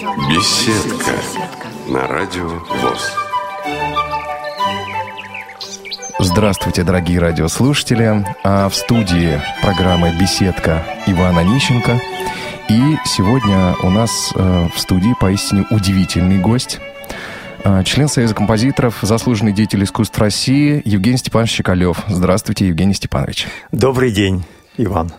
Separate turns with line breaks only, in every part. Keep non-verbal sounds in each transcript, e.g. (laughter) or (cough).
Беседка на радио ВОЗ.
Здравствуйте, дорогие радиослушатели. А в студии программы «Беседка» Ивана Нищенко. И сегодня у нас э, в студии поистине удивительный гость. Э, член Союза композиторов, заслуженный деятель искусств России Евгений Степанович Чекалев. Здравствуйте, Евгений Степанович.
Добрый день, Иван.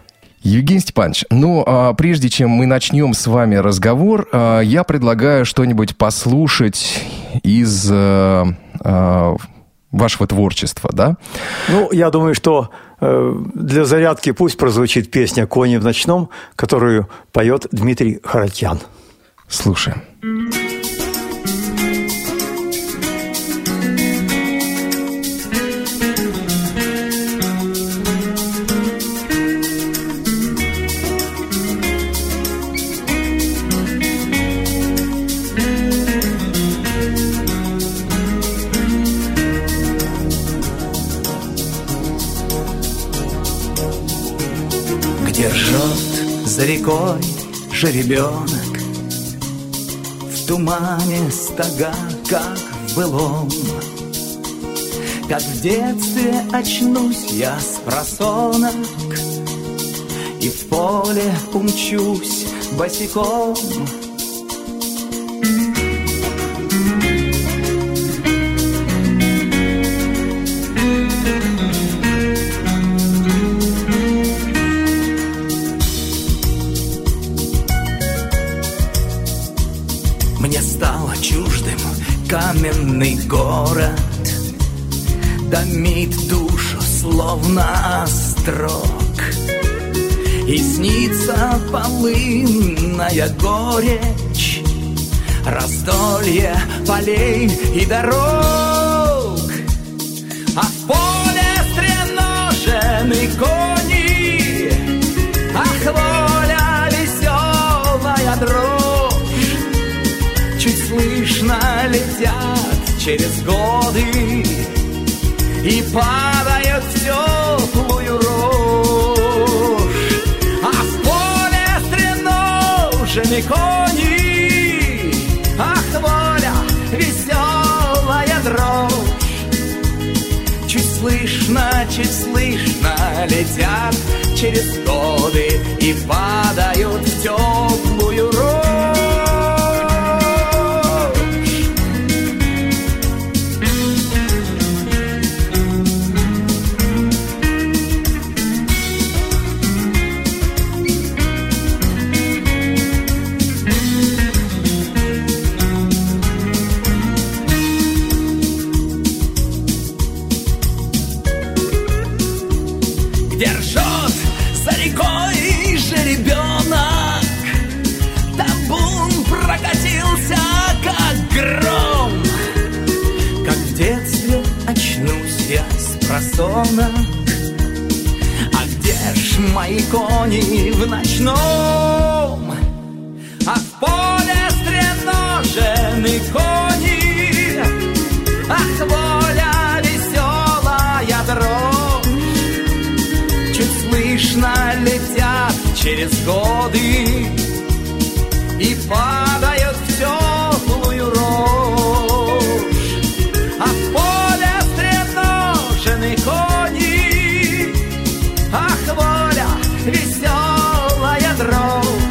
Евгений Степанович, ну, а прежде чем мы начнем с вами разговор, а, я предлагаю что-нибудь послушать из а, а, вашего творчества, да?
Ну, я думаю, что э, для зарядки пусть прозвучит песня «Кони в ночном», которую поет Дмитрий Харатьян.
Слушаем.
Где рекой жеребенок. В тумане стога, как в былом. Как в детстве очнусь я с просонок И в поле умчусь босиком острог И снится полынная горечь Раздолье полей и дорог. А в поле стреножены кони Ах, воля веселая дрожь. Чуть слышно летят через годы И падают в кони Ах, воля, веселая дрожь Чуть слышно, чуть слышно летят через годы И падают в теплую ржет за рекой жеребенок. Табун прокатился, как гром. Как в детстве очнусь я с просонок. А где ж мои кони в ночном? А в поле стреножены кони. Через годы и падают в теплую рожь. А в поле стреножены кони, ах, воля, веселая дрожь.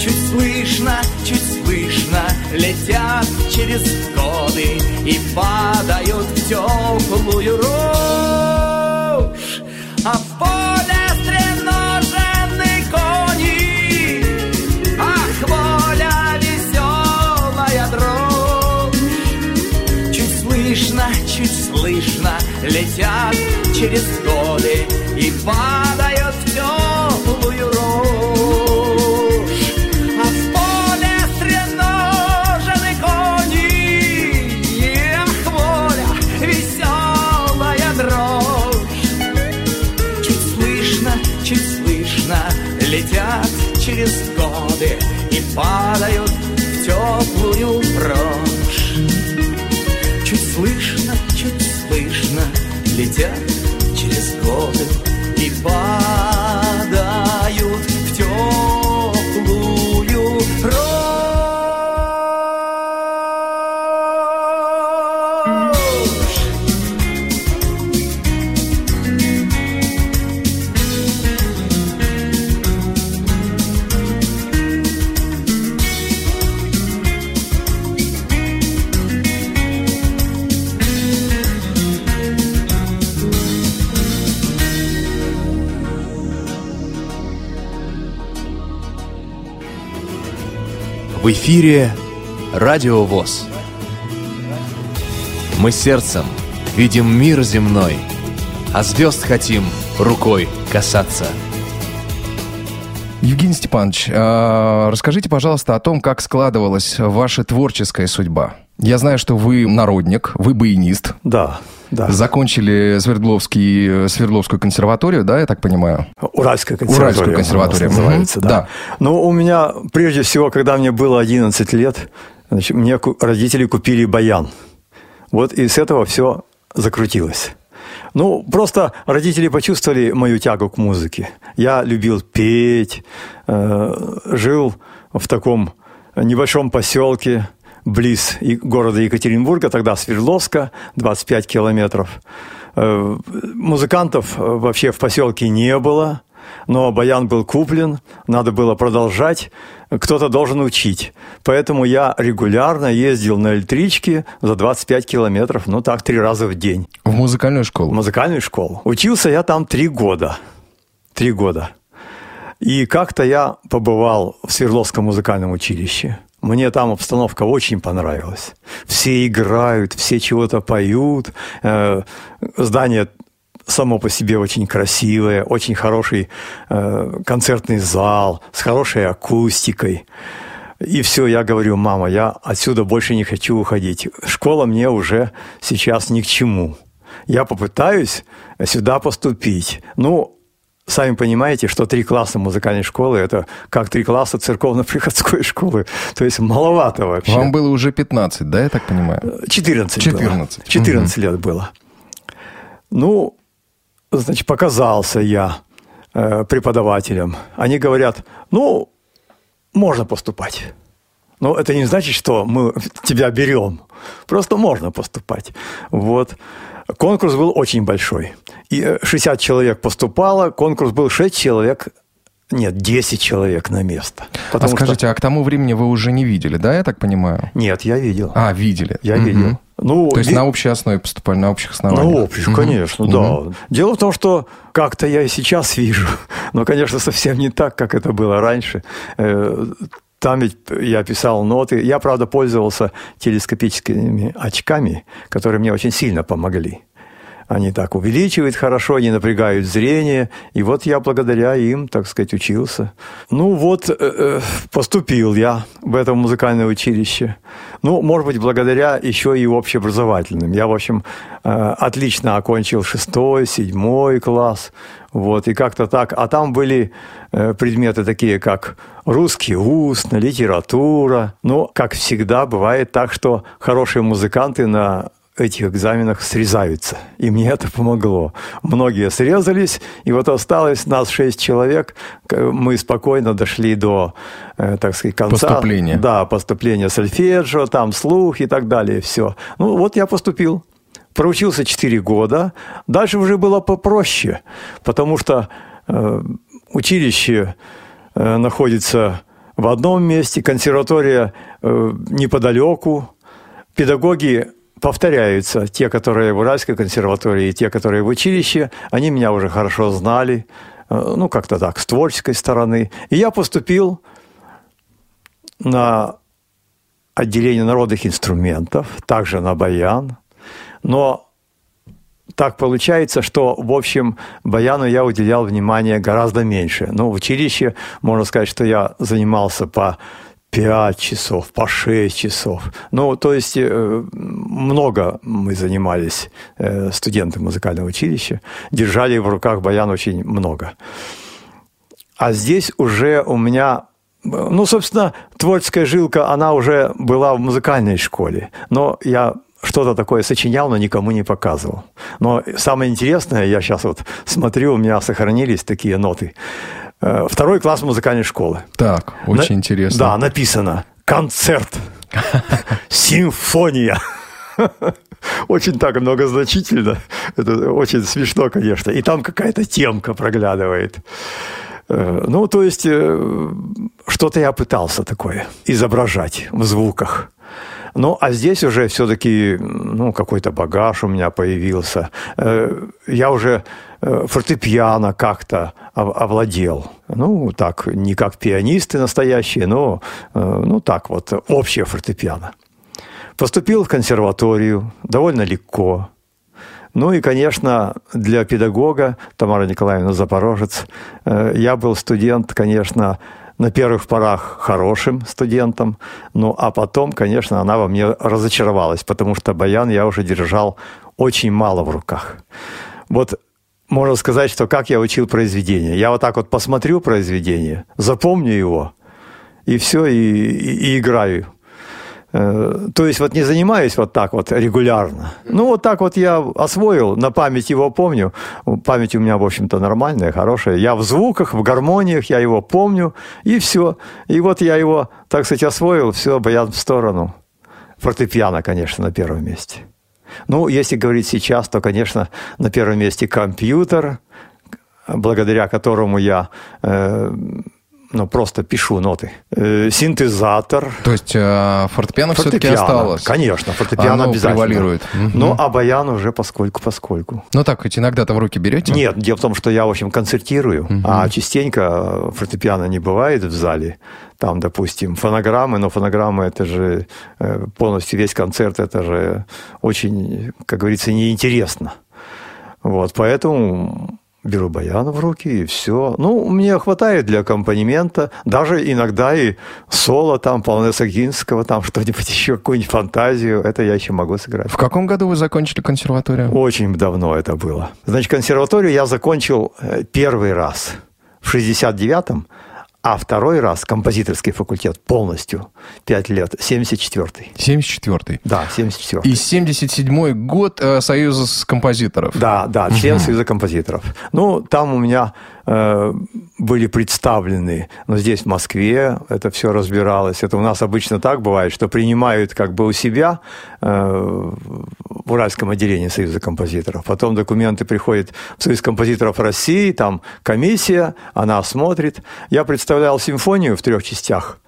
Чуть слышно, чуть слышно летят через годы и падают в теплую рожь. Летят через годы и падают
Эфире Радио ВОЗ. Мы сердцем видим мир земной, а звезд хотим рукой касаться.
Евгений Степанович, а, расскажите, пожалуйста, о том, как складывалась ваша творческая судьба. Я знаю, что вы народник, вы баянист.
Да, да.
Закончили Свердловский, Свердловскую консерваторию, да, я так понимаю?
Уральская консерватория.
Уральскую консерваторию.
называется, да.
Да.
Ну, у меня, прежде всего, когда мне было 11 лет, значит, мне родители купили баян. Вот и с этого все закрутилось. Ну, просто родители почувствовали мою тягу к музыке. Я любил петь, э, жил в таком небольшом поселке близ города Екатеринбурга, тогда Свердловска, 25 километров. Э, Музыкантов э, вообще в поселке не было, но баян был куплен, надо было продолжать, кто-то должен учить. Поэтому я регулярно ездил на электричке за 25 километров, ну так, три раза в день
В музыкальную
в
школу.
музыкальную школу. Учился я там три года. Три года. И как-то я побывал в Свердловском музыкальном училище. Мне там обстановка очень понравилась. Все играют, все чего-то поют. Э, Здание само по себе очень красивое, очень хороший э, концертный зал с хорошей акустикой. И все, я говорю, мама, я отсюда больше не хочу уходить. Школа мне уже сейчас ни к чему. Я попытаюсь сюда поступить. Ну, сами понимаете, что три класса музыкальной школы – это как три класса церковно-приходской (laughs) школы. То есть маловато вообще.
Вам было уже 15, да, я так понимаю?
14
14.
было. 14 лет было. Ну, значит, показался я э, преподавателям. Они говорят, ну, можно поступать. Но это не значит, что мы тебя берем. Просто можно поступать. Вот. Конкурс был очень большой. И э, 60 человек поступало, конкурс был 6 человек, нет, 10 человек на место.
А
Потому что-
скажите, а к тому времени вы уже не видели, да, я так понимаю?
Нет, я видел.
А, видели.
Я
Мгм.
видел. Ну,
То есть
ви-
на общей основе поступали, на общих основаниях?
На общих, конечно, да. Дело в том, что как-то я и сейчас вижу, (laughs) но, конечно, совсем не так, как это было раньше. Там ведь я писал ноты. Я, правда, пользовался телескопическими очками, которые мне очень сильно помогли. Они так увеличивают хорошо, они напрягают зрение. И вот я благодаря им, так сказать, учился. Ну вот, э, э, поступил я в это музыкальное училище. Ну, может быть, благодаря еще и общеобразовательным. Я, в общем, э, отлично окончил шестой, седьмой класс. Вот, и как-то так. А там были э, предметы такие, как русский устно, литература. Но, как всегда, бывает так, что хорошие музыканты на этих экзаменах срезаются. И мне это помогло. Многие срезались, и вот осталось нас шесть человек. Мы спокойно дошли до, э, так сказать, конца.
Поступления.
Да, поступление сольфеджио, там слух и так далее, все. Ну, вот я поступил. Проучился 4 года. Дальше уже было попроще, потому что э, училище э, находится в одном месте, консерватория э, неподалеку, педагоги повторяются. Те, которые в Уральской консерватории, и те, которые в училище, они меня уже хорошо знали, ну, как-то так, с творческой стороны. И я поступил на отделение народных инструментов, также на баян. Но так получается, что, в общем, баяну я уделял внимание гораздо меньше. Ну, в училище, можно сказать, что я занимался по 5 часов, по 6 часов. Ну, то есть э, много мы занимались, э, студенты музыкального училища, держали в руках баян очень много. А здесь уже у меня, ну, собственно, творческая жилка, она уже была в музыкальной школе. Но я что-то такое сочинял, но никому не показывал. Но самое интересное, я сейчас вот смотрю, у меня сохранились такие ноты. Э, Второй класс музыкальной школы.
Так, очень
На-
интересно.
Да, написано «Концерт», (laughs) «Симфония». (laughs) Очень так многозначительно. Это очень смешно, конечно. И там какая-то темка проглядывает. Э, Ну, то есть, э, что-то я пытался такое изображать в звуках. Ну, а здесь уже все-таки, ну, какой-то багаж у меня появился. Э, Я уже э, фортепиано как-то овладел. Ну, так, не как пианисты настоящие, но, э, ну, так вот, общее фортепиано. Поступил в консерваторию довольно легко. Ну и, конечно, для педагога, Тамара Николаевна Запорожец, я был студент, конечно, на первых порах хорошим студентом, ну а потом, конечно, она во мне разочаровалась, потому что баян я уже держал очень мало в руках. Вот можно сказать, что как я учил произведение. Я вот так вот посмотрю произведение, запомню его, и все, и, и, и играю. Э, то есть вот не занимаюсь вот так вот регулярно. Ну вот так вот я освоил, на память его помню. Память у меня, в общем-то, нормальная, хорошая. Я в звуках, в гармониях, я его помню, и все. И вот я его, так сказать, освоил, все, баян в сторону. Фортепиано, конечно, на первом месте. Ну, если говорить сейчас, то, конечно, на первом месте компьютер, благодаря которому я э, ну, просто пишу ноты. Э, синтезатор.
То есть э, фортепиано, фортепиано все-таки осталось?
Конечно, фортепиано Оно обязательно.
превалирует.
Но а баян уже поскольку-поскольку.
Ну так, хоть иногда-то в руки берете?
Нет, дело в том, что я, в общем, концертирую, угу. а частенько фортепиано не бывает в зале. Там, допустим, фонограммы, но фонограммы это же э, полностью весь концерт, это же очень, как говорится, неинтересно. Вот, поэтому беру баян в руки и все. Ну, мне хватает для аккомпанемента, даже иногда и соло там, Полнеса Гинского, там что-нибудь (laughs) еще, какую-нибудь фантазию, это я еще могу сыграть.
В каком году вы закончили консерваторию?
Очень давно это было. Значит, консерваторию я закончил э, первый раз в 69-м, а второй раз композиторский факультет полностью, пять лет, 74-й.
74-й?
Да, 74-й.
И 77-й год э, Союза композиторов?
Да, да, член угу. Союза композиторов. Ну, там у меня были представлены. Но здесь, в Москве, это все разбиралось. Это у нас обычно так бывает, что принимают как бы у себя э, в Уральском отделении Союза композиторов. Потом документы приходят в Союз композиторов России, там комиссия, она смотрит. Я представлял симфонию в трех частях – Э,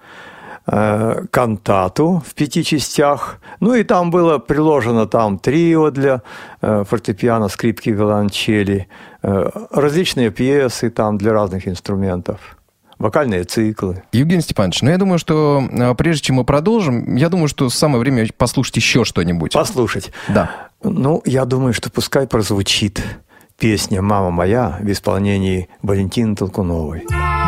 кантату в пяти частях. Ну и там было приложено там трио для э, фортепиано, скрипки, виолончели, э, различные пьесы там для разных инструментов вокальные циклы.
Евгений Степанович, ну я думаю, что прежде чем мы продолжим, я думаю, что самое время послушать еще что-нибудь.
Послушать?
Да.
Ну, я думаю, что пускай прозвучит песня «Мама моя» в исполнении Валентины Толкуновой.
по-прежнему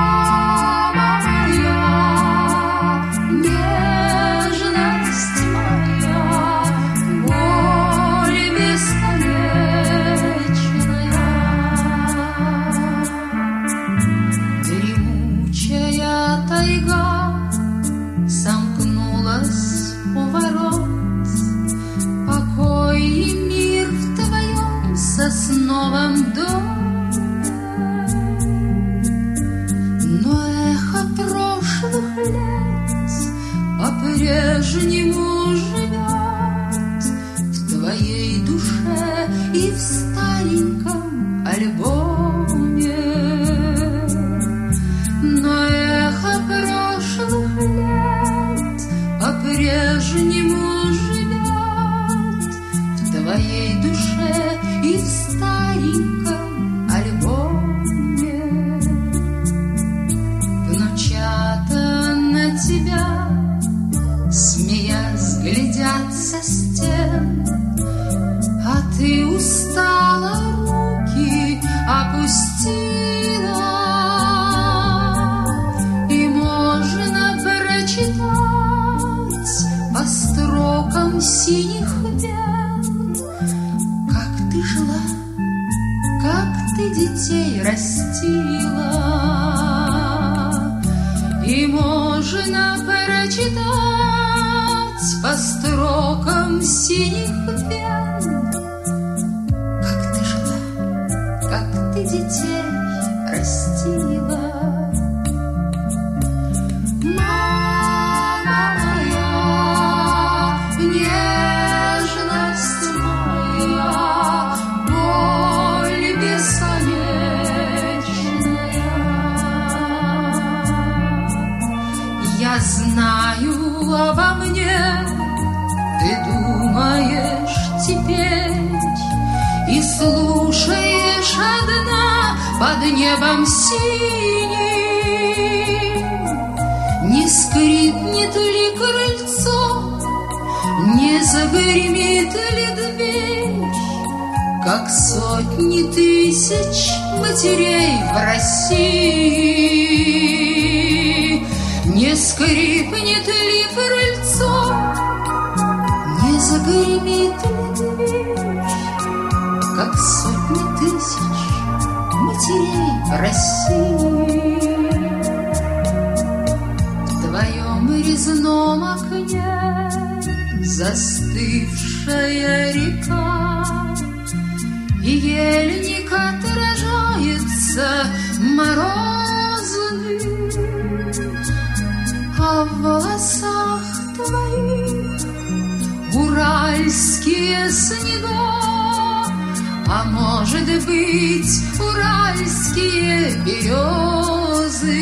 синих вен, Как ты жила, как ты детей растила. И можно прочитать по строкам синих сотни тысяч матерей в России. Не скрипнет ли крыльцо, не загремит ли дверь, Как сотни тысяч матерей в России. В твоем резном окне застывшая река, И ельник отражается морозный, А в волосах твоих уральские снега, А может быть уральские березы,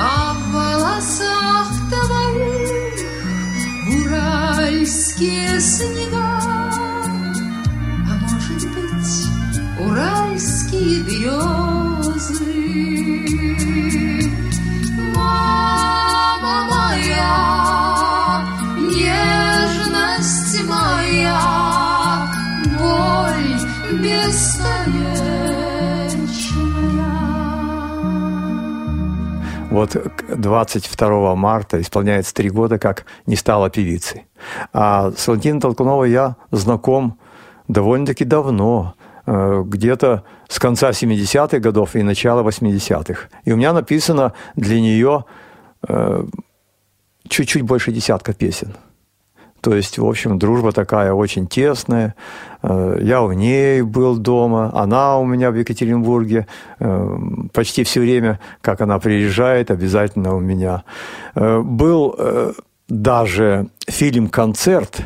А в волосах твоих уральские снега, уральские березы. Мама моя, нежность моя, боль бесконечная.
Вот к 22 марта исполняется три года, как не стала певицей. А с Валентиной Толкуновой я знаком довольно-таки давно, где-то с конца 70-х годов и начала 80-х. И у меня написано для нее э, чуть-чуть больше десятка песен. То есть, в общем, дружба такая очень тесная. Э, Я у ней был дома, она у меня в Екатеринбурге. Э, Почти все время, как она приезжает, обязательно у меня. Э, Был э, даже фильм-концерт,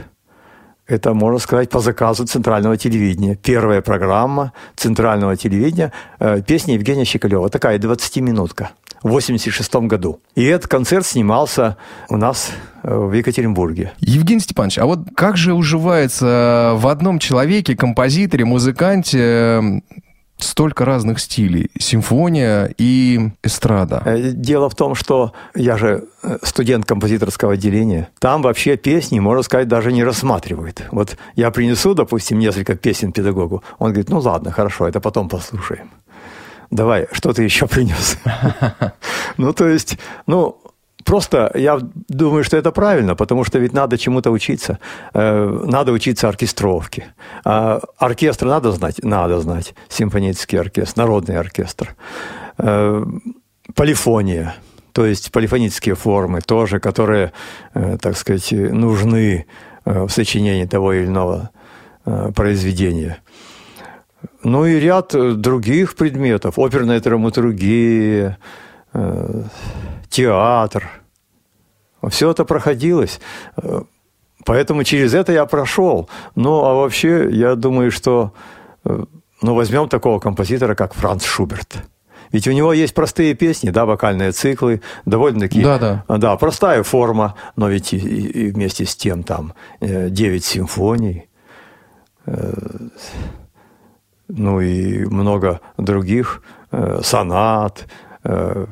это, можно сказать, по заказу центрального телевидения. Первая программа центрального телевидения, э, песня Евгения Щекалева, такая 20-минутка в 86 году. И этот концерт снимался у нас э, в Екатеринбурге.
Евгений Степанович, а вот как же уживается в одном человеке, композиторе, музыканте, э, столько разных стилей? Симфония и эстрада.
Э, Дело в том, что я же э, студент композиторского отделения. Там вообще песни, можно сказать, даже не рассматривают. Вот я принесу, допустим, несколько песен педагогу. Он говорит, ну ладно, хорошо, это потом послушаем. Давай, что ты еще принес? (laughs) Ну, то есть, ну, Просто я думаю, что это правильно, потому что ведь надо чему-то учиться. Э, Надо учиться оркестровке. А оркестр надо знать? Надо знать. Симфонический оркестр, народный оркестр. Э, Полифония, то есть полифонические формы тоже, которые, э, так сказать, нужны в сочинении того или иного произведения. Ну и ряд других предметов. Оперная драматургия, театр. Все это проходилось. Э, Поэтому через это я прошел. Ну, а вообще, я думаю, что... э, Ну, возьмем такого композитора, как Франц Шуберт. Ведь у него есть простые песни, да, вокальные циклы, довольно-таки...
Да-да.
Да, простая форма, но ведь и, и- вместе с тем там э, 9 симфоний, э, ну и много других э, сонат, э,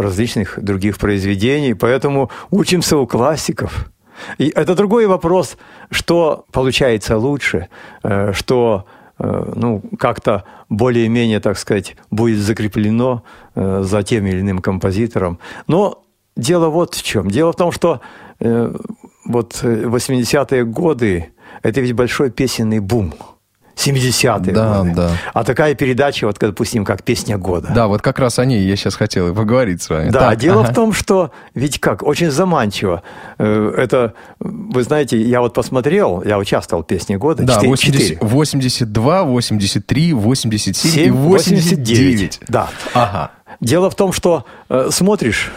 различных других произведений. Поэтому учимся у классиков. И это другой вопрос, что получается лучше, э, что э, ну, как-то более-менее, так сказать, будет закреплено э, за тем или иным композитором. Но дело вот в чем. Дело в том, что вот э, 80-е годы – это ведь большой песенный бум. 70-е
Да,
годы.
да.
А такая передача, вот, допустим, как «Песня года».
Да, вот как раз о ней я сейчас хотел и поговорить с вами.
Да,
Так,
дело
ага.
в том, что ведь как, очень заманчиво. Э, Это, вы знаете, я вот посмотрел, я участвовал в «Песне года».
Да,
Четыре-
80
четыре.
82, 83, 87 и
Семь,
89.
Да.
Ага.
Дело в том, что э, смотришь,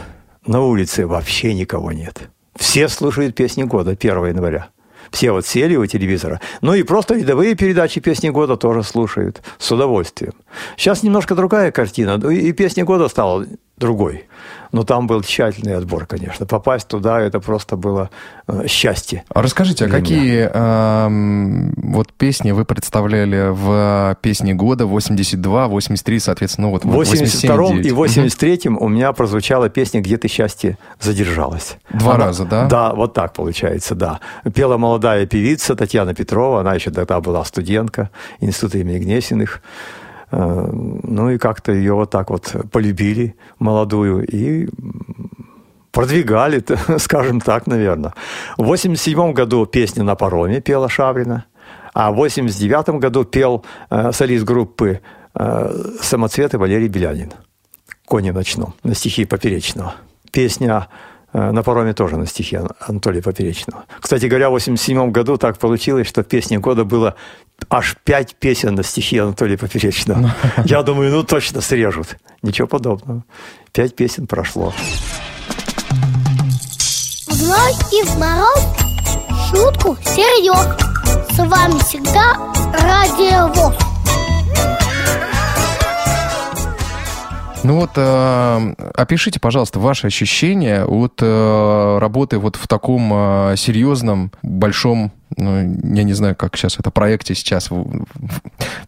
на улице вообще никого нет. Все слушают песни года 1 января. Все вот сели у телевизора. Ну и просто видовые передачи песни года тоже слушают с удовольствием. Сейчас немножко другая картина. Ну И и песня года стала другой. Но там был тщательный отбор, конечно. Попасть туда это просто было э, счастье.
А расскажите, а какие эм, вот песни вы представляли в песне года 82, 83, соответственно, ну вот
В
87,
82 и
89?
83 у меня прозвучала песня «Где ты счастье задержалась».
Два раза, да?
Да, вот так получается, да. Пела молодая певица Татьяна Петрова, она еще тогда была студентка Института имени Гнесиных. Э, Ну и как-то ее вот так вот полюбили, молодую, и продвигали, (laughs) скажем так, наверное. В 87 году песня «На пароме» пела Шаврина, а в 89 году пел э, солист группы э, «Самоцветы» Валерий Белянин «Кони ночном» на стихи Поперечного. Песня э, на пароме тоже на стихи Ан- Анатолия Поперечного. Кстати говоря, в 87 году так получилось, что в песне года было аж пять песен на стихи Анатолия Поперечного. Я думаю, ну точно срежут. Ничего подобного. Пять песен прошло.
В зной и в мороз шутку серьез. С вами всегда Радио ВОЗ.
Ну вот, э, опишите, пожалуйста, ваши ощущения от э, работы вот в таком э, серьезном, большом, ну, я не знаю, как сейчас это проекте сейчас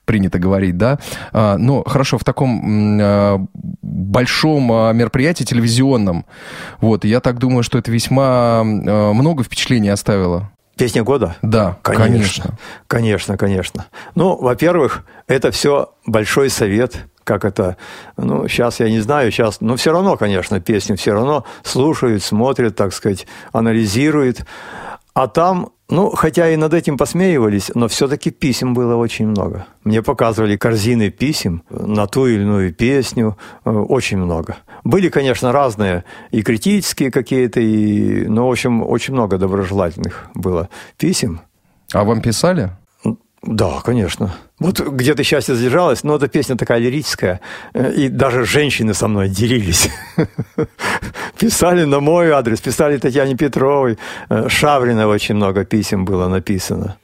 принято говорить, да, А, но хорошо, в таком э, большом э, мероприятии телевизионном, вот, я так думаю, что это весьма э, много впечатлений оставило.
Песня года?
Да,
Конечно.
конечно.
Конечно, конечно. Ну, во-первых, это все большой совет, как это, ну, сейчас я не знаю, сейчас, но все равно, конечно, песни все равно слушают, смотрят, так сказать, анализируют. А там, ну, хотя и над этим посмеивались, но все-таки писем было очень много. Мне показывали корзины писем на ту или иную песню, э, очень много. Были, конечно, разные и критические какие-то, и, ну, в общем, очень много доброжелательных было писем.
А вам писали?
Да, конечно. Вот где-то счастье задержалось, но эта песня такая лирическая, э, и даже женщины со мной делились. (laughs) Писали на мой адрес, писали Татьяне Петровой, э, Шаврина очень много писем было написано.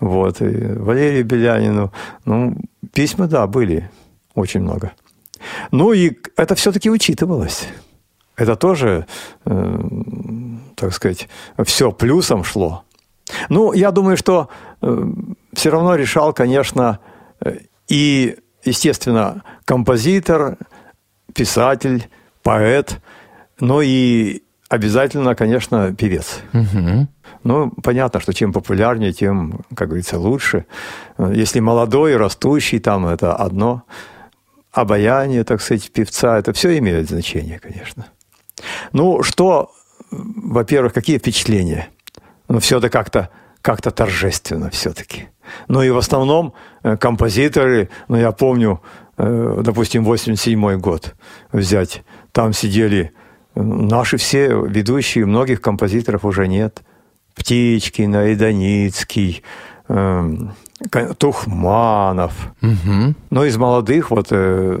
Вот, и Валерию Белянину. Ну, письма, да, были очень много. Ну и это все-таки учитывалось. Это тоже, э, так сказать, все плюсом шло. Ну, я думаю, что все равно решал, конечно, э, и, естественно, композитор, писатель, поэт, но и обязательно, конечно, певец. Ну, понятно, что чем популярнее, тем, как говорится, лучше. Э, Если молодой, растущий, там это одно. Обаяние, так сказать, певца, это все имеет значение, конечно. Ну, что, во-первых, какие впечатления? Ну, все это как-то как-то торжественно все-таки. Ну и в основном э, композиторы, ну я помню, э, допустим, 87 год взять, там сидели э, наши все ведущие, многих композиторов уже нет. Птичкин, Айданицкий, эм, Тухманов. Ну, из молодых вот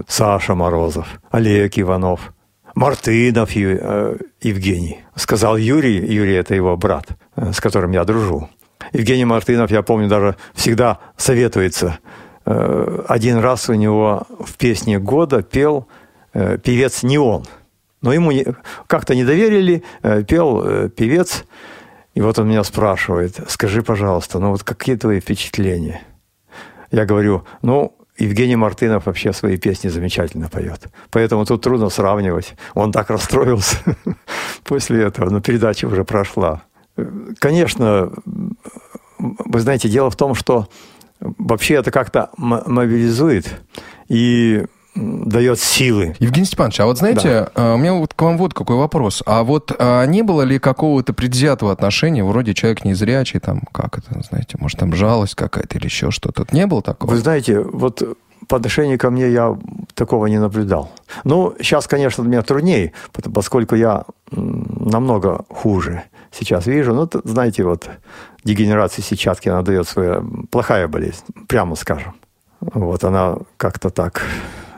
Саша Морозов, Олег Иванов, Мартынов Евгений. Сказал Юрий, Юрий это его брат, с которым я дружу. Евгений Мартынов, я помню, даже всегда советуется. Э, Один раз у него в песне года пел э, певец не он. Но ему как-то не доверили, э, пел э, певец. И вот он меня спрашивает, скажи, пожалуйста, ну вот какие твои впечатления? Я говорю, ну, Евгений Мартынов вообще свои песни замечательно поет. Поэтому тут трудно сравнивать. Он так расстроился (laughs) после этого, но передача уже прошла. Конечно, вы знаете, дело в том, что вообще это как-то мобилизует и дает силы.
Евгений Степанович, а вот знаете, э, у меня вот к вам вот какой вопрос. А вот а, не было ли какого-то предвзятого отношения, вроде человек незрячий, там, как это, знаете, может, там жалость какая-то или еще что-то? Не было такого?
Вы знаете, вот по отношению ко мне я такого не наблюдал. Ну, сейчас, конечно, для меня труднее, поскольку я намного хуже сейчас вижу. Ну, знаете, вот дегенерация сетчатки, она дает своя плохая болезнь, прямо скажем. Вот она как-то так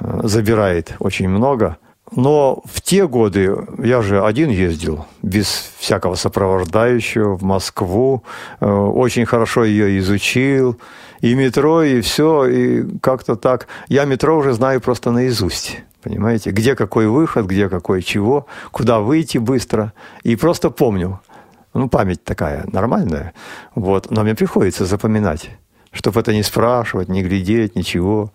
э, забирает очень много. Но в те годы я же один ездил, без всякого сопровождающего, в Москву. Э, Очень хорошо ее изучил. И метро, и все, и как-то так. Я метро уже знаю просто наизусть. понимаете? Где какой выход, где какой чего, куда выйти быстро. И просто помню. Ну, память такая нормальная. Вот. Но мне приходится запоминать, чтобы это не спрашивать, не глядеть, ничего.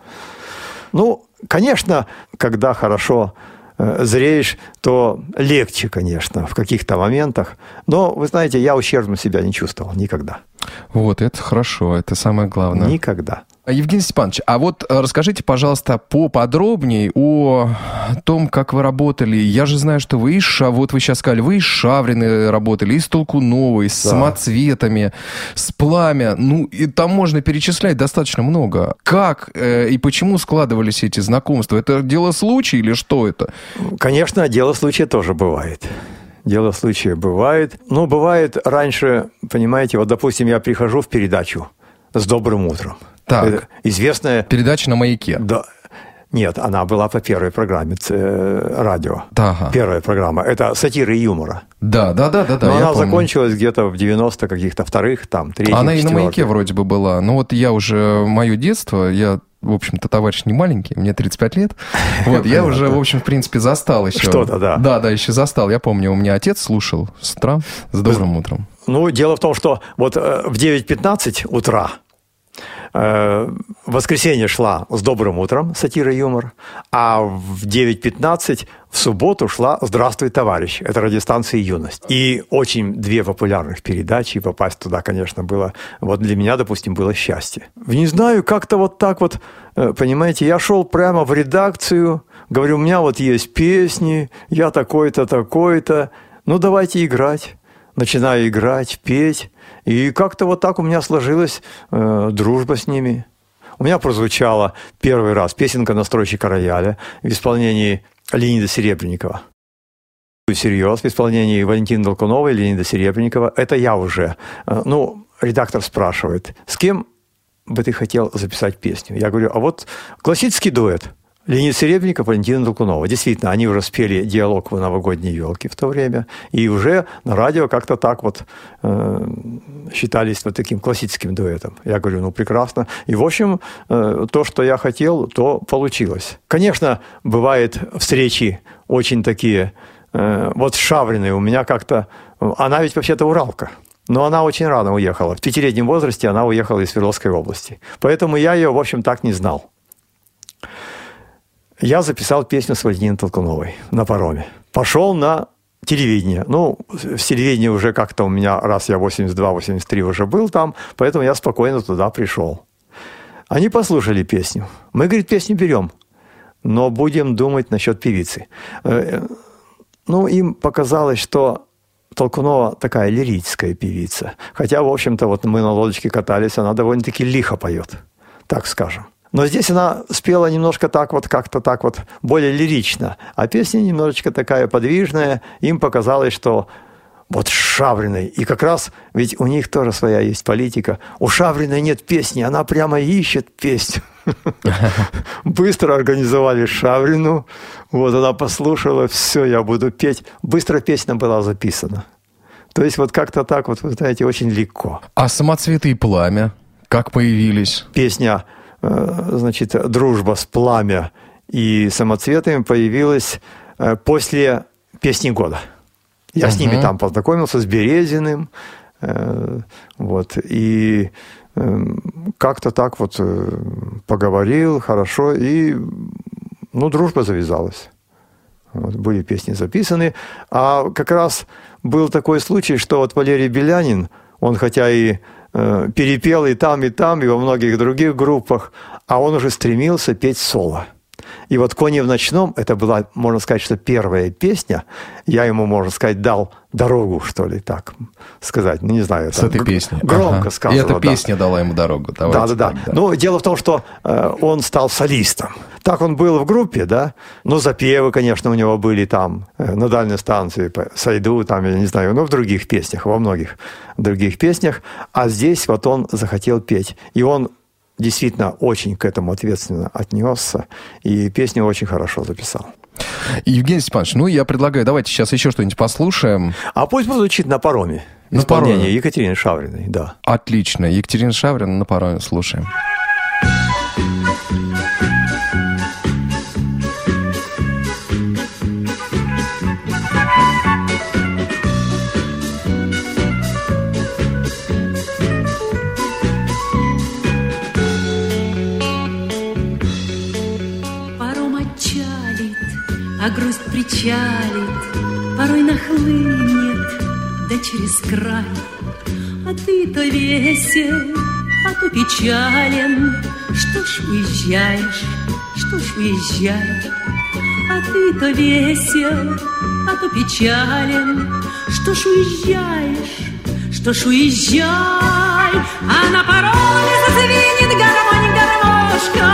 Ну, конечно, когда хорошо э, зреешь, то легче, конечно, в каких-то моментах. Но, вы знаете, я ущербно себя не чувствовал никогда.
Вот, это хорошо, это самое главное.
Никогда.
Евгений Степанович, а вот э, расскажите, пожалуйста, поподробнее о том, как вы работали. Я же знаю, что вы из Ша... вот вы сейчас сказали, вы из Шаврины работали, из Толкуновой, с
Да.
самоцветами, с пламя. Ну, и там можно перечислять достаточно много. Как э, и почему складывались эти знакомства? Это дело случая или что это?
Конечно, дело случая тоже бывает. Дело случая бывает. Но бывает раньше, понимаете, вот, допустим, я прихожу в передачу с добрым утром.
Так.
Это известная...
Передача на маяке.
Да, нет, она была по первой программе э, радио.
Да, ага.
Первая программа. Это сатира и юмора.
Да, да, да, да, да.
Но она
помню.
закончилась где-то в 90 каких-то вторых, там, третьих,
Она и на маяке
четвертых.
вроде бы была. Ну вот я уже, мое детство, я, в общем-то, товарищ не маленький, мне 35 лет. (laughs) Вот, я уже, в общем, в принципе, застал еще.
Что-то, да.
Да, да, еще застал. Я помню, у меня отец слушал с утра, с добрым утром.
Ну, дело в том, что вот э, в 9.15 утра э, в воскресенье шла с добрым утром сатира и юмор, а в 9.15 в субботу шла «Здравствуй, товарищ». Это радиостанция «Юность». И очень две популярных передачи, и попасть туда, конечно, было... Вот для меня, допустим, было счастье. Не знаю, как-то вот так вот, э, понимаете, я шел прямо в редакцию, говорю, у меня вот есть песни, я такой-то, такой-то, ну давайте играть начинаю играть, петь. И как-то вот так у меня сложилась э, дружба с ними. У меня прозвучала первый раз песенка настройщика рояля в исполнении Леонида Серебренникова. Серьез в исполнении Валентины Долкуновой и Леонида Серебренникова. Это я уже. Э, Ну, редактор спрашивает, с кем бы ты хотел записать песню? Я говорю, а вот классический дуэт. Леонид Серебренников, Валентина Долкунова. Действительно, они уже спели диалог в новогодней елке в то время. И уже на радио как-то так вот э, считались вот таким классическим дуэтом. Я говорю, ну прекрасно. И, в общем, э, то, что я хотел, то получилось. Конечно, бывают встречи очень такие. Э, вот с Шавриной у меня как-то... Она ведь вообще-то уралка. Но она очень рано уехала. В пятилетнем возрасте она уехала из Свердловской области. Поэтому я ее, в общем, так не знал. Я записал песню с Валентиной Толкуновой на пароме. Пошел на телевидение. Ну, в телевидении уже как-то у меня, раз я 82-83 уже был там, поэтому я спокойно туда пришел. Они послушали песню. Мы, говорит, песню берем, но будем думать насчет певицы. Э, Ну, им показалось, что Толкунова такая лирическая певица. Хотя, в общем-то, вот мы на лодочке катались, она довольно-таки лихо поет, так скажем. Но здесь она спела немножко так вот, как-то так вот, более лирично. А песня немножечко такая подвижная. Им показалось, что вот Шавриной. И как раз, ведь у них тоже своя есть политика. У Шавриной нет песни, она прямо ищет песню. (laughs) Быстро организовали Шаврину. Вот она послушала, все, я буду петь. Быстро песня была записана. То есть вот как-то так вот, вы знаете, очень легко.
А самоцветы и пламя как появились?
Песня, значит, «Дружба с пламя» и «Самоцветами» появилась э, после «Песни года». Я с ними там познакомился, с Березиным. э, Вот, и э, как-то так вот э, поговорил хорошо, и, ну, дружба завязалась. Вот, были песни записаны. А как раз был такой случай, что вот Валерий Белянин, он хотя и э, перепел и там, и там, и во многих других группах, а он уже стремился петь соло. И вот «Кони в ночном» – это была, можно сказать, что первая песня. Я ему, можно сказать, дал дорогу, что ли, так сказать. Ну, не знаю.
С
это
этой
гр-
песней.
Громко
Ага.
сказано.
И эта
да.
песня дала ему дорогу.
Да,
Давайте
да, да.
так,
Ну, дело в том, что э, он стал солистом. Так он был в группе, да. Ну, запевы, конечно, у него были там э, на дальней станции, по Сайду, там, я не знаю, ну, в других песнях, во многих других песнях. А здесь вот он захотел петь. И он действительно очень к этому ответственно отнесся. И песню очень хорошо записал.
Евгений Степанович, ну я предлагаю, давайте сейчас еще что-нибудь послушаем.
А пусть прозвучит на пароме.
На
Исполнение
пароме.
Екатерины Шавриной, да.
Отлично. Екатерина Шаврина на пароме слушаем.
Причалит, порой нахлынет, да через край. А ты то весел, а то печален. Что ж уезжаешь, что ж уезжаешь? А ты то весел, а то печален. Что ж уезжаешь, что ж уезжай? А на пароме зазвенит гармонь гармошка,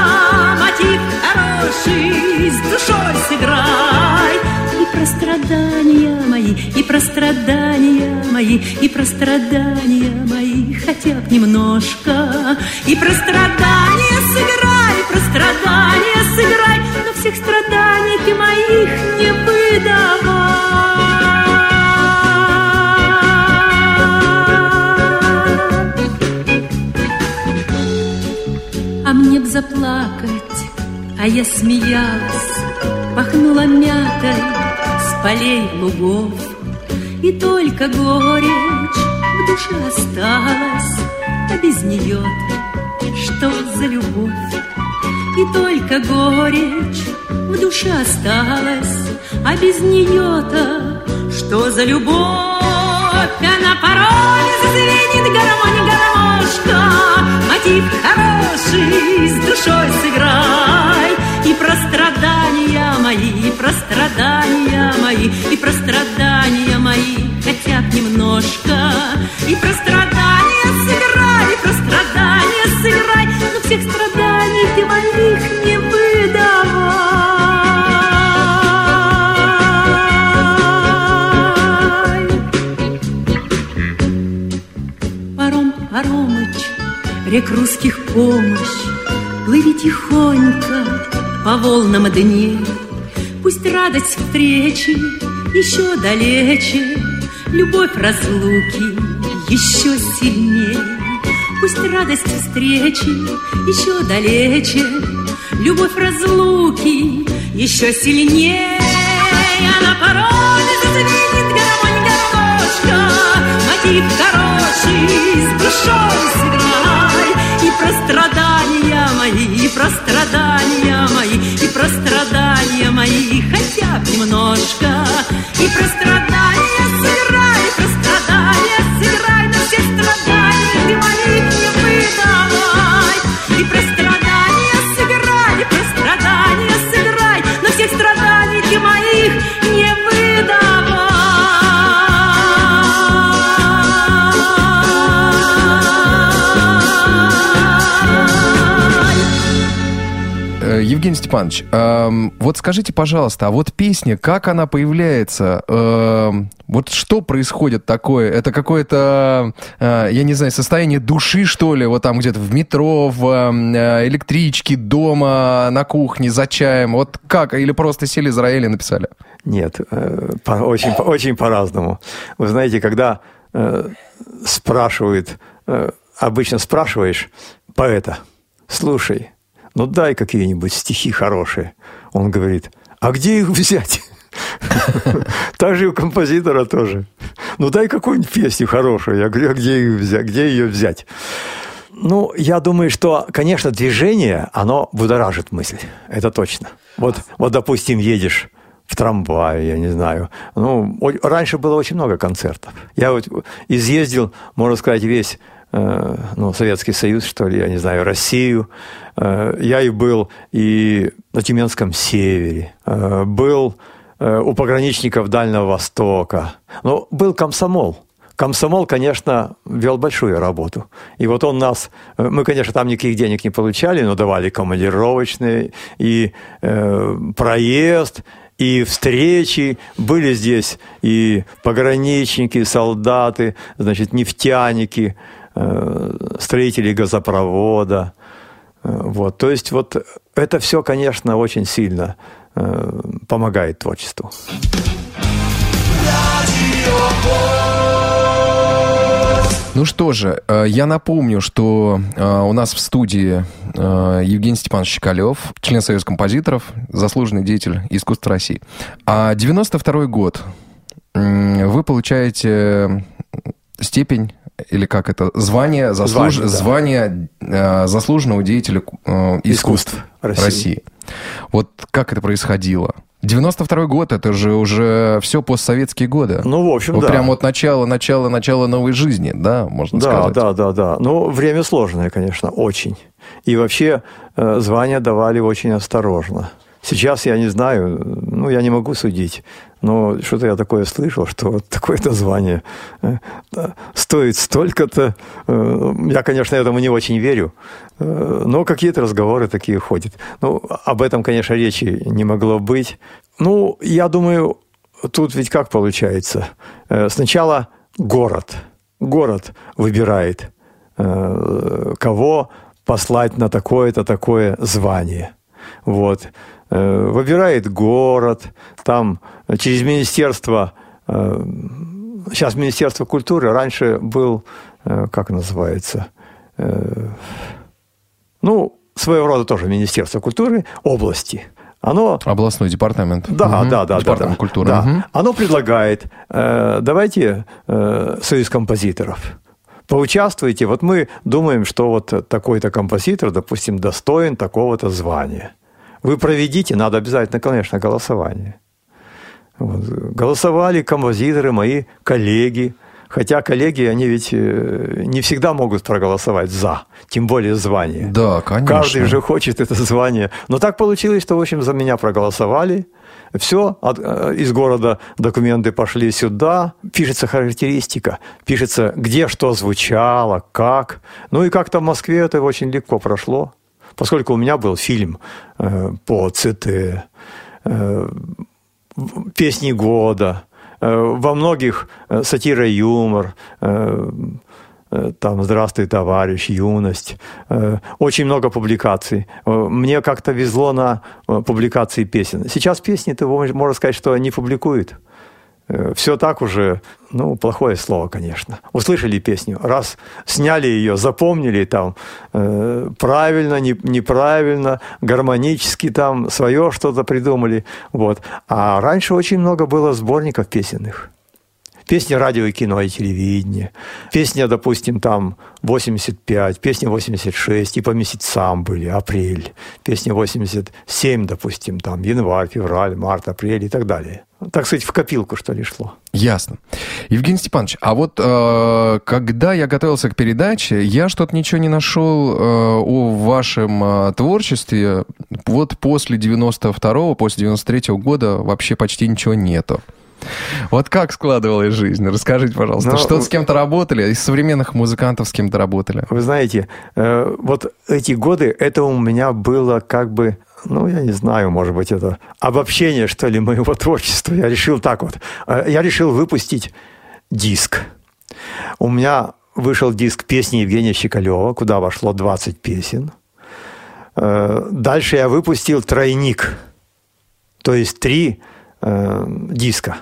мотив хороший, с душой сыграй. Про страдания мои, и про страдания мои, и про страдания мои, хотя бы немножко. И про страдания сыграй, про страдания сыграй, но всех страданий ты моих не выдавай. А мне б заплакать, а я смеялась, Пахнула мятой полей лугов, И только горечь в душе осталась, А без нее что за любовь? И только горечь в душе осталась, А без нее-то что за любовь? А на пароме зазвенит гармонь гармошка, Мотив хороший, с душой сыграй. И про страдания мои, и про страдания мои, и про страдания мои, хотя б немножко. И про страдания сыграй, и про страдания сыграй, но всех страданий ты моих не выдавай. Паром, Паромыч, рек русских помощь, Плыви тихонько по волнам дней. Пусть радость встречи еще далече, Любовь разлуки еще сильней. Пусть радость встречи еще далече, Любовь разлуки еще сильнее. А на пароме зазвенит гармонь гармошка, Мотив хороший, с душой сыграй. И про страдания мои, и про страдания мои, и про страдания мои, хотя бы немножко. И про страдания
Евгений Степанович, эм, вот скажите, пожалуйста, а вот песня, как она появляется? Эм, вот что происходит такое? Это какое-то, э, я не знаю, состояние души, что ли? Вот там где-то в метро, в э, электричке, дома, на кухне, за чаем? Вот как? Или просто сели Израиль и написали?
Нет, э, по- очень, по- очень по-разному. Вы знаете, когда э, спрашивают, э, обычно спрашиваешь поэта, слушай, ну дай какие-нибудь стихи хорошие. Он говорит, а где их взять? (laughs) Так же и у композитора тоже. Ну дай какую-нибудь песню хорошую. Я говорю, а где ее взять? Где ее взять? Ну, я думаю, что, конечно, движение, оно будоражит мысль. Это точно. Вот, вот допустим, едешь в трамвае, я не знаю. Ну, раньше было очень много концертов. Я вот изъездил, можно сказать, весь ну, Советский Союз, что ли, я не знаю, Россию. Э, я и был и на Тюменском севере, э, был э, у пограничников Дальнего Востока. Но был комсомол. Комсомол, конечно, вел большую работу. И вот он нас... э, Мы, конечно, там никаких денег не получали, но давали командировочные и э, проезд, и встречи. Были здесь и пограничники, солдаты, значит, нефтяники, э, строители газопровода. Э, Вот. То есть вот это все, конечно, очень сильно э, помогает творчеству.
Ну что же, я напомню, что у нас в студии Евгений Степанович Щекалев, член Союза композиторов, заслуженный деятель искусства России. А 92 год вы получаете степень или как это звание заслуж...
Звание, да.
звание э, заслуженного деятеля э, искусств
Искусств России.
России. Вот как это происходило? 92 год, это же уже все постсоветские годы.
Ну, в общем,
вот
да.
Прям вот начало, начало, начало новой жизни, да, можно
да,
сказать.
Да, да, да. Ну, время сложное, конечно, очень. И вообще э, звания давали очень осторожно. Сейчас я не знаю, ну, я не могу судить, но что-то я такое слышал, что вот такое-то звание э, стоит столько-то. Э, я, конечно, этому не очень верю, э, но какие-то разговоры такие ходят. Ну, об этом, конечно, речи не могло быть. Ну, я думаю, тут ведь как получается? Сначала город. Город выбирает, кого послать на такое-то такое звание. Вот. Выбирает город, там через министерство, э, сейчас Министерство культуры, раньше был, э, как называется, ну, своего рода тоже Министерство культуры области. Оно...
Областной департамент.
Да, угу. да, да.
Департамент
да,
культуры.
Да.
Угу.
Оно предлагает, давайте союз композиторов поучаствуйте. Вот мы думаем, что вот такой-то композитор, допустим, достоин такого-то звания. Вы проведите, надо обязательно, конечно, голосование. Вот. Голосовали композиторы, мои коллеги. Хотя коллеги, они ведь э, не всегда могут проголосовать за, тем более звание.
Да, конечно.
Каждый же хочет это звание. Но так получилось, что, в общем, за меня проголосовали. Все, от, э, из города документы пошли сюда. Пишется характеристика, пишется, где что звучало, как. Ну и как-то в Москве это очень легко прошло поскольку у меня был фильм э, по ЦТ, э, песни года, э, во многих э, сатира юмор, э, там «Здравствуй, товарищ», «Юность». Очень много публикаций. Мне как-то везло на публикации песен. Сейчас песни-то, можно сказать, что не публикуют. Э, все так уже, ну, плохое слово, конечно. Услышали песню, раз сняли ее, запомнили там э, правильно, не, неправильно, гармонически там свое что-то придумали. Вот. А раньше очень много было сборников песенных. Песни радио и кино и телевидение. Песня, допустим, там 85, песня 86, и по месяцам были, апрель. Песня 87, допустим, там январь, февраль, март, апрель и так далее. Так сказать, в копилку, что ли, шло.
Ясно. Евгений Степанович, а вот э, когда я готовился к передаче, я что-то ничего не нашел э, о вашем э, творчестве. Вот после 92-го, после 93-го года вообще почти ничего нету. Вот как складывалась жизнь? Расскажите, пожалуйста.
Ну,
что с кем-то работали? Из современных музыкантов с кем-то работали?
Вы знаете, э, вот эти годы, это у меня было как бы ну, я не знаю, может быть, это обобщение, что ли, моего творчества. Я решил так вот. Э, я решил выпустить диск. У меня вышел диск песни Евгения Щекалева, куда вошло 20 песен. Э, дальше я выпустил тройник, то есть три диска.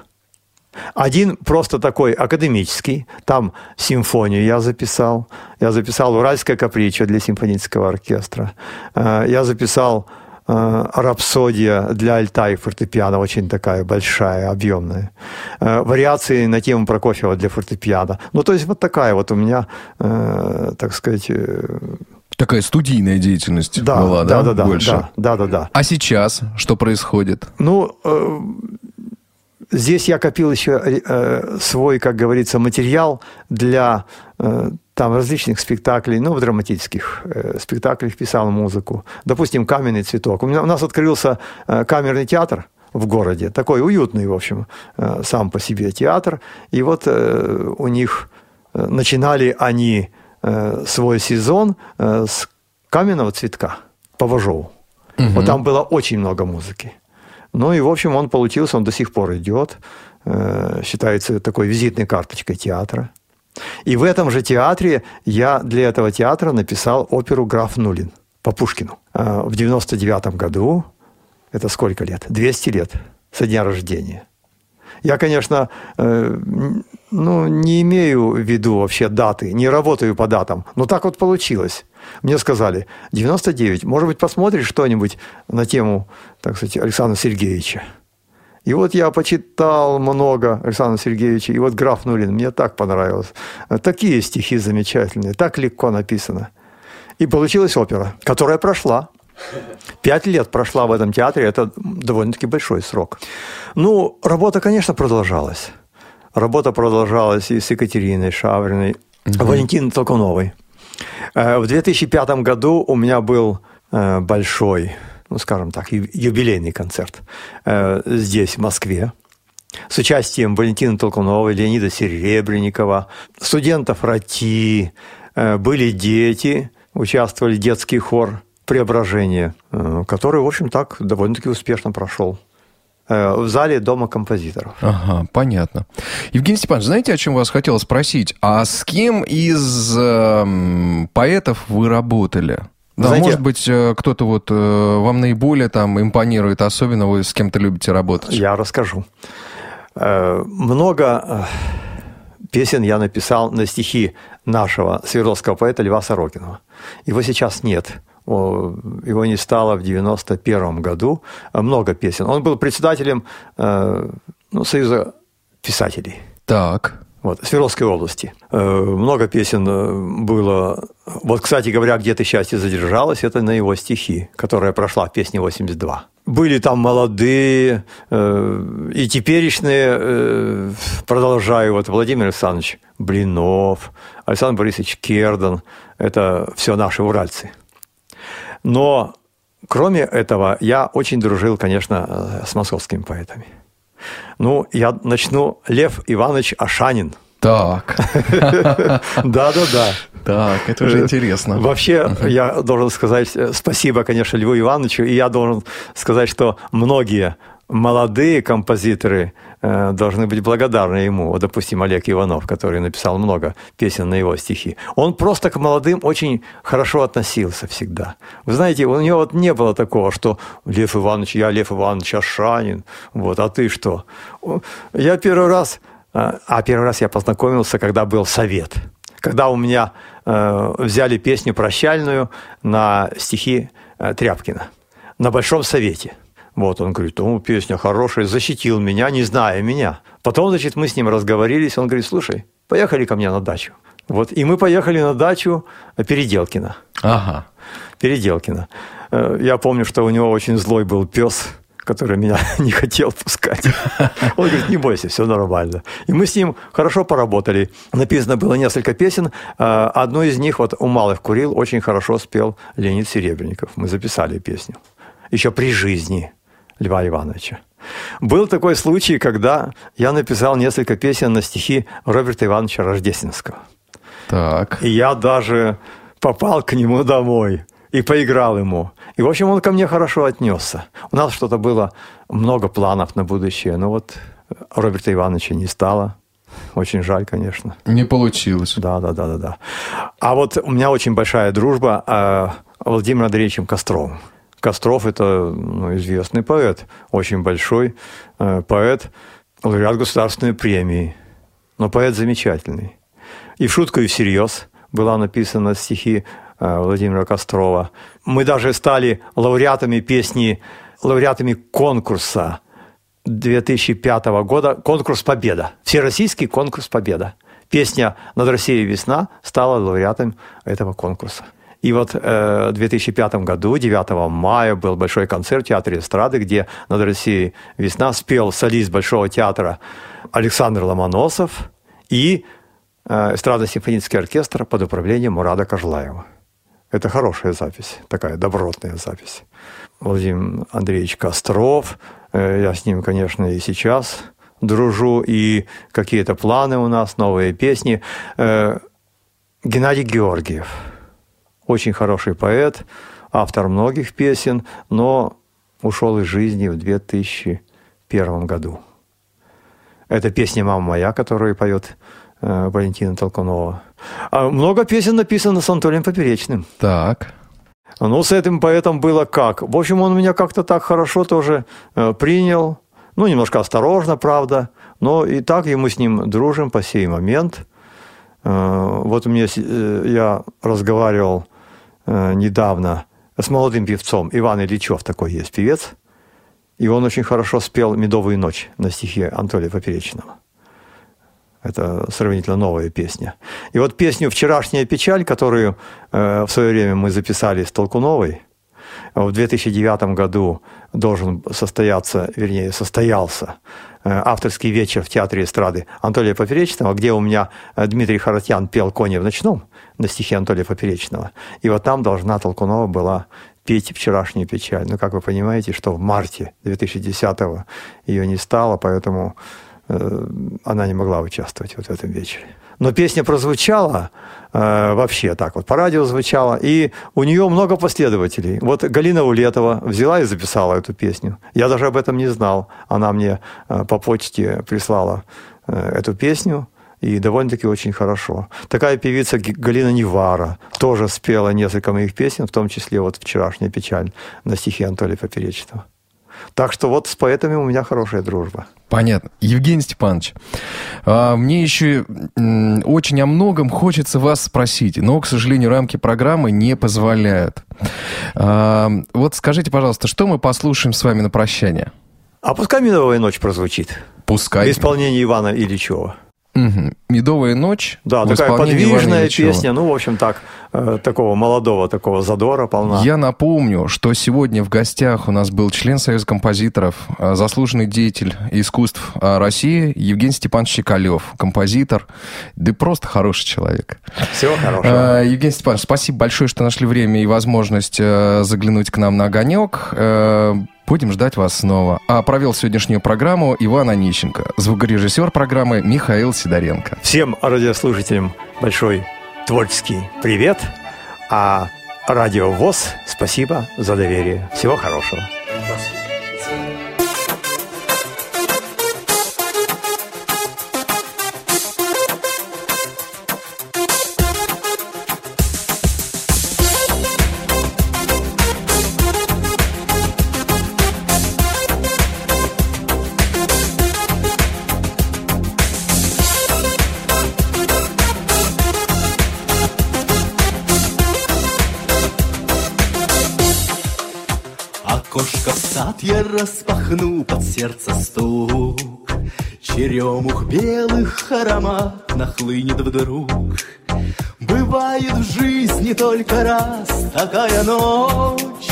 Один просто такой академический, там симфонию я записал, я записал «Уральское капричо» для симфонического оркестра, э, я записал э, «Рапсодия» для альта и фортепиано, очень такая большая, объемная, э, вариации на тему Прокофьева для фортепиано. Ну, то есть вот такая вот у меня, так сказать...
Такая студийная деятельность
да,
была, да?
Да, да,
больше?
да, да, да, да.
А сейчас что происходит?
Ну, Здесь я копил еще э, свой, как говорится, материал для э, там различных спектаклей, ну, в драматических э, спектаклях писал музыку. Допустим, «Каменный цветок». У, меня, у нас открылся э, камерный театр в городе, такой уютный, в общем, э, сам по себе театр. И вот э, у них э, начинали они э, свой сезон э, с «Каменного цветка» по Вожову. Угу. Вот там было очень много музыки. Ну и, в общем, он получился, он до сих пор идет, э, считается такой визитной карточкой театра. И в этом же театре я для этого театра написал оперу «Граф Нулин» по Пушкину. Э, в 99 году, это сколько лет? 200 лет со дня рождения. Я, конечно, э, ну, не имею в виду вообще даты, не работаю по датам, но так вот получилось. Мне сказали, 99, может быть, посмотришь что-нибудь на тему, так сказать, Александра Сергеевича. И вот я почитал много Александра Сергеевича, и вот граф Нулин, мне так понравилось. Такие стихи замечательные, так легко написано. И получилась опера, которая прошла. Пять лет прошла в этом театре, это довольно-таки большой срок. Ну, работа, конечно, продолжалась. Работа продолжалась и с Екатериной Шавриной, Валентиной Толкуновой. Э, В 2005 году у меня был э, большой, ну, скажем так, юбилейный концерт э, здесь, в Москве, с участием Валентины Толкуновой, Леонида Серебренникова, студентов РАТИ, были дети, участвовали детский хор «Преображение», который, в общем, так довольно-таки успешно прошел в зале Дома композиторов.
Ага, понятно. Евгений Степанович, знаете, о чем вас хотела спросить? А с кем из эм, поэтов вы работали? Да,
Знаете-
может быть, э, кто-то вот э, вам наиболее там импонирует, особенно вы с кем-то любите работать.
Я расскажу. Э, Много э, песен я написал на стихи нашего свердловского поэта Льва Сорокинова. Его сейчас нет. Его не стало в 91 году. Много песен. Он был председателем э, ну, Союза писателей.
Так.
Вот, Свердловской области. Э, Много песен э, было. Вот, кстати говоря, «Где ты счастье задержалась» – это на его стихи, которая прошла в песне 82. Были там молодые и теперешние, продолжаю, вот Владимир Александрович Блинов, Александр Борисович Кердан – это все наши уральцы. Но кроме этого, я очень дружил, конечно, э, с московскими поэтами. Ну, я начну. Лев Иванович Ашанин.
Так. (laughs)
Да-да-да.
Так, это уже интересно.
Вообще, я должен сказать э, спасибо, конечно, Льву Ивановичу, и я должен сказать, что многие молодые композиторы э, должны быть благодарны ему. Вот, допустим, Олег Иванов, который написал много песен на его стихи. Он просто к молодым очень хорошо относился всегда. Вы знаете, у него вот не было такого, что Лев Иванович, я Лев Иванович Ашанин, вот, а ты что? Я первый раз, э, а первый раз я познакомился, когда был совет. Когда у меня э, взяли песню прощальную на стихи э, Тряпкина на Большом Совете. Вот он говорит, ну, песня хорошая, защитил меня, не зная меня. Потом, значит, мы с ним разговорились, он говорит, слушай, поехали ко мне на дачу. Вот, и мы поехали на дачу Переделкина.
Ага.
Переделкина. Э, Я помню, что у него очень злой был пес, который меня (laughs) не хотел пускать. (laughs) Он говорит, не бойся, все нормально. И мы с ним хорошо поработали. Написано было несколько песен. Э, Одну из них, вот «У малых курил», очень хорошо спел Леонид Серебренников. Мы записали песню. Еще при жизни Льва Ивановича. Был такой случай, когда я написал несколько песен на стихи Роберта Ивановича Рождественского.
Так.
И я даже попал к нему домой и поиграл ему. И, в общем, он ко мне хорошо отнесся. У нас что-то было, много планов на будущее. Но вот Роберта Ивановича не стало. Очень жаль, конечно.
Не получилось.
Да, да, да, да, да. А вот у меня очень большая дружба э, Владимиром Андреевичем Костровым. Костров – это ну, известный поэт, очень большой э, поэт, лауреат государственной премии. Но поэт замечательный. И в шутку, и всерьез была написана стихи э, Владимира Кострова. Мы даже стали лауреатами песни, лауреатами конкурса 2005 года, конкурс «Победа», всероссийский конкурс «Победа». Песня «Над Россией весна» стала лауреатом этого конкурса. И вот э, в 2005 году, 9 мая, был большой концерт в Театре эстрады, где «Над Россией весна» спел солист Большого театра Александр Ломоносов и э, эстрадно-симфонический оркестр под управлением Мурада Кожлаева. Это хорошая запись, такая добротная запись. Владимир Андреевич Костров, э, я с ним, конечно, и сейчас дружу, и какие-то планы у нас, новые песни. Э, Геннадий Георгиев, очень хороший поэт, автор многих песен, но ушел из жизни в 2001 году. Это песня «Мама моя», которую поет э, Валентина Толкунова. А много песен написано с Анатолием Поперечным.
Так.
Ну, с этим поэтом было как? В общем, он меня как-то так хорошо тоже э, принял. Ну, немножко осторожно, правда. Но и так и мы с ним дружим по сей момент. Э, вот мне, с- э, я разговаривал недавно с молодым певцом. Иван Ильичев такой есть певец. И он очень хорошо спел «Медовую ночь» на стихе Анатолия Поперечного. Это сравнительно новая песня. И вот песню «Вчерашняя печаль», которую э, в свое время мы записали с Толкуновой, В 2009 году должен состояться, вернее, состоялся э, авторский вечер в Театре эстрады Анатолия Поперечного, где у меня э, Дмитрий Харатьян пел «Кони в ночном» на стихи Анатолия Поперечного. И вот там должна Толкунова была петь «Вчерашняя печаль». Но, как вы понимаете, что в марте 2010-го ее не стало, поэтому э, она не могла участвовать вот в этом вечере. Но песня прозвучала э, вообще так вот, по радио звучала, и у нее много последователей. Вот Галина Улетова взяла и записала эту песню. Я даже об этом не знал. Она мне э, по почте прислала э, эту песню, и довольно-таки очень хорошо. Такая певица Галина Невара тоже спела несколько моих песен, в том числе вот «Вчерашняя печаль» на стихи Анатолия Поперечного. Так что вот с поэтами у меня хорошая дружба.
Понятно. Евгений Степанович, а, мне еще очень о многом хочется вас спросить, но, к сожалению, рамки программы не позволяют. А, вот скажите, пожалуйста, что мы послушаем с вами на прощание?
А пускай «Медовая ночь» прозвучит.
Пускай.
В исполнении Ивана Ильичева.
Угу. «Медовая ночь».
Да, такая подвижная песня, ну, в общем, так, э, такого молодого, такого задора полна.
Я напомню, что сегодня в гостях у нас был член Союза композиторов, э, заслуженный деятель искусств э, России Евгений Степанович Щекалев, композитор, да просто хороший человек.
Всего хорошего.
Э, Евгений Степанович, спасибо большое, что нашли время и возможность э, заглянуть к нам на огонек. Э, Будем ждать вас снова. А провел сегодняшнюю программу Иван Онищенко, звукорежиссер программы Михаил Сидоренко.
Всем радиослушателям большой творческий привет. А радио ВОЗ спасибо за доверие. Всего хорошего. Спасибо.
Я распахну под сердце стук. Черемух белых аромат нахлынет вдруг. Бывает в жизни только раз такая ночь,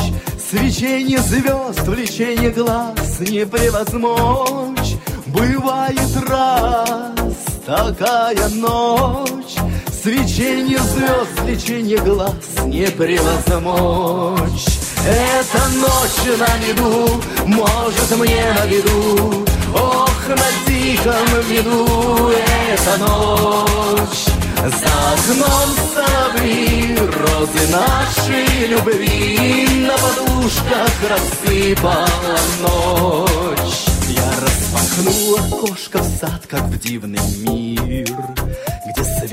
Свечение звезд, влечение глаз не превозмочь. Бывает раз такая ночь, Свечение звезд, влечение глаз не превозмочь. Эта ночь на меду может мне на беду Ох, на тихом меду эта ночь. За окном соловьи, розы нашей любви. На подушках рассыпала ночь. Я распахнул окошко в сад, как в дивный мир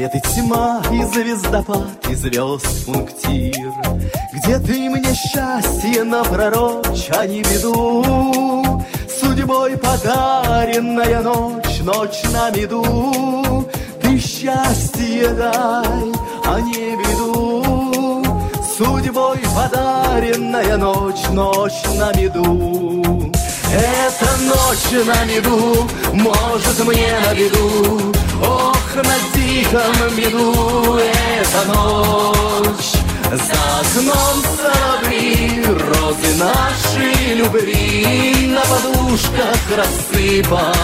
свет и тьма, и звездопад, и звезд пунктир. Где ты мне счастье напророчь, а не беду? Судьбой подаренная ночь, ночь на меду. Ты счастье дай, а не беду. Судьбой подаренная ночь, ночь на меду эта ночь на меду может мне на беду. Ох, на тихом меду эта ночь. За окном соловьи, розы нашей любви. На подушках рассыпала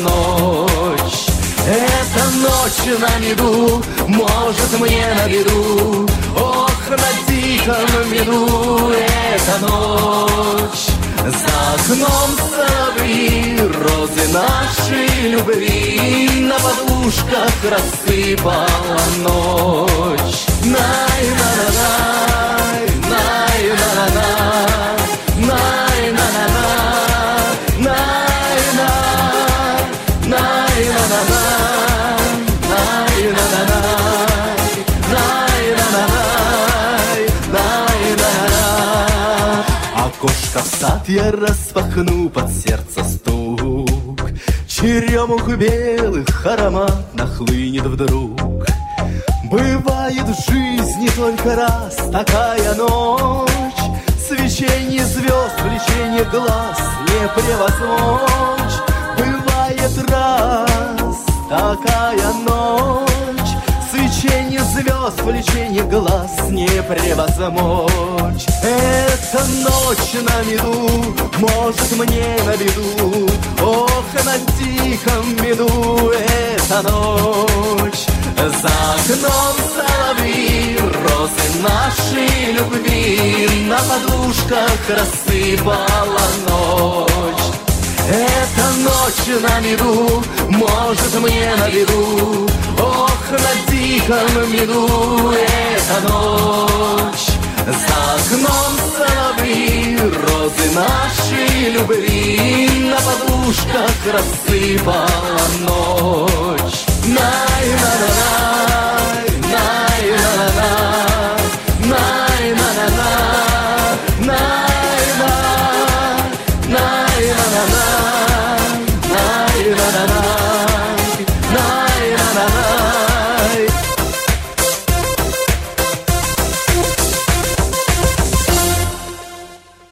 ночь. Эта ночь на меду, может мне на беду. Ох, на тихом меду эта ночь За окном соловьи, розы нашей любви. На подушках рассыпала ночь. Най сад я распахну под сердце стук. Черемух белых аромат нахлынет вдруг. Бывает в жизни только раз такая ночь. Свечение звезд, влечение глаз не превозмочь. Бывает раз такая ночь Свечение звезд влечение глаз не превозмочь. Эта ночь на меду, может мне на беду, Ох, на тихом меду эта ночь. За окном соловьи, розы нашей любви На подушках рассыпала ночь. Эта ночь на меду, может мне на виду, Ох, на тихом меду эта ночь. За окном соловьи, розы нашей любви На подушках рассыпала ночь. Най-на-на-най,